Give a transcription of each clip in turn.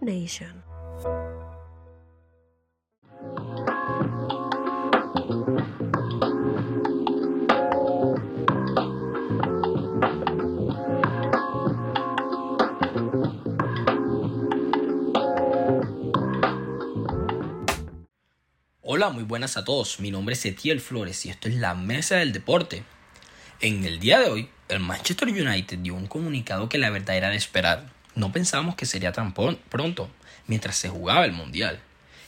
Nation. Hola, muy buenas a todos. Mi nombre es Etiel Flores y esto es la Mesa del Deporte. En el día de hoy, el Manchester United dio un comunicado que la verdad era de esperar. No pensábamos que sería tan pronto, mientras se jugaba el Mundial,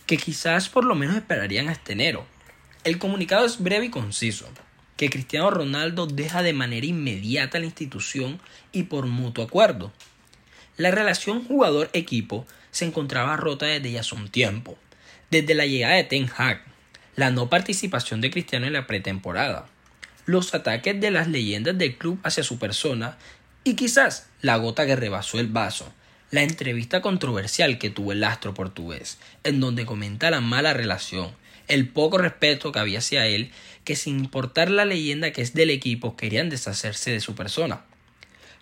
que quizás por lo menos esperarían hasta enero. El comunicado es breve y conciso, que Cristiano Ronaldo deja de manera inmediata la institución y por mutuo acuerdo. La relación jugador-equipo se encontraba rota desde ya hace un tiempo, desde la llegada de Ten Hag, la no participación de Cristiano en la pretemporada, los ataques de las leyendas del club hacia su persona y quizás la gota que rebasó el vaso, la entrevista controversial que tuvo el astro portugués, en donde comenta la mala relación, el poco respeto que había hacia él, que sin importar la leyenda que es del equipo querían deshacerse de su persona.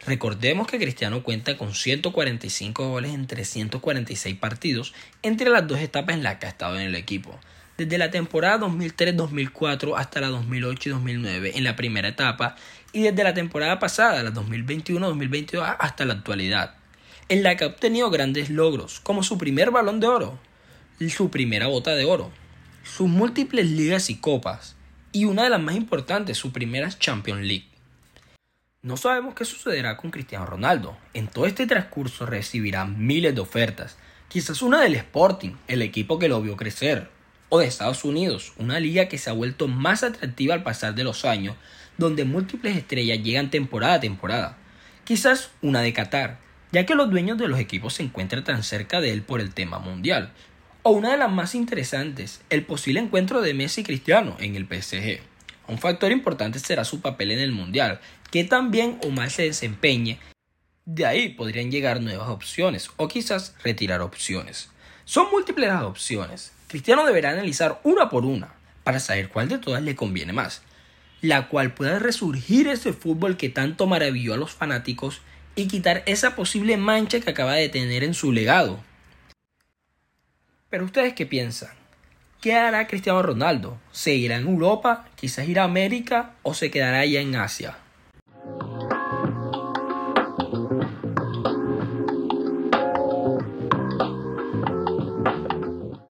Recordemos que Cristiano cuenta con 145 goles en 346 partidos entre las dos etapas en las que ha estado en el equipo. Desde la temporada 2003-2004 hasta la 2008 2009 en la primera etapa y desde la temporada pasada, la 2021-2022 hasta la actualidad, en la que ha obtenido grandes logros como su primer balón de oro, su primera bota de oro, sus múltiples ligas y copas y una de las más importantes, su primera Champions League. No sabemos qué sucederá con Cristiano Ronaldo. En todo este transcurso recibirá miles de ofertas. Quizás una del Sporting, el equipo que lo vio crecer. O de Estados Unidos, una liga que se ha vuelto más atractiva al pasar de los años, donde múltiples estrellas llegan temporada a temporada. Quizás una de Qatar, ya que los dueños de los equipos se encuentran tan cerca de él por el tema mundial. O una de las más interesantes, el posible encuentro de Messi y Cristiano en el PSG. Un factor importante será su papel en el Mundial, que también o mal se desempeñe. De ahí podrían llegar nuevas opciones o quizás retirar opciones. Son múltiples las opciones. Cristiano deberá analizar una por una para saber cuál de todas le conviene más, la cual pueda resurgir ese fútbol que tanto maravilló a los fanáticos y quitar esa posible mancha que acaba de tener en su legado. Pero ustedes qué piensan? ¿Qué hará Cristiano Ronaldo? ¿Seguirá en Europa? ¿Quizás irá a América? ¿O se quedará allá en Asia?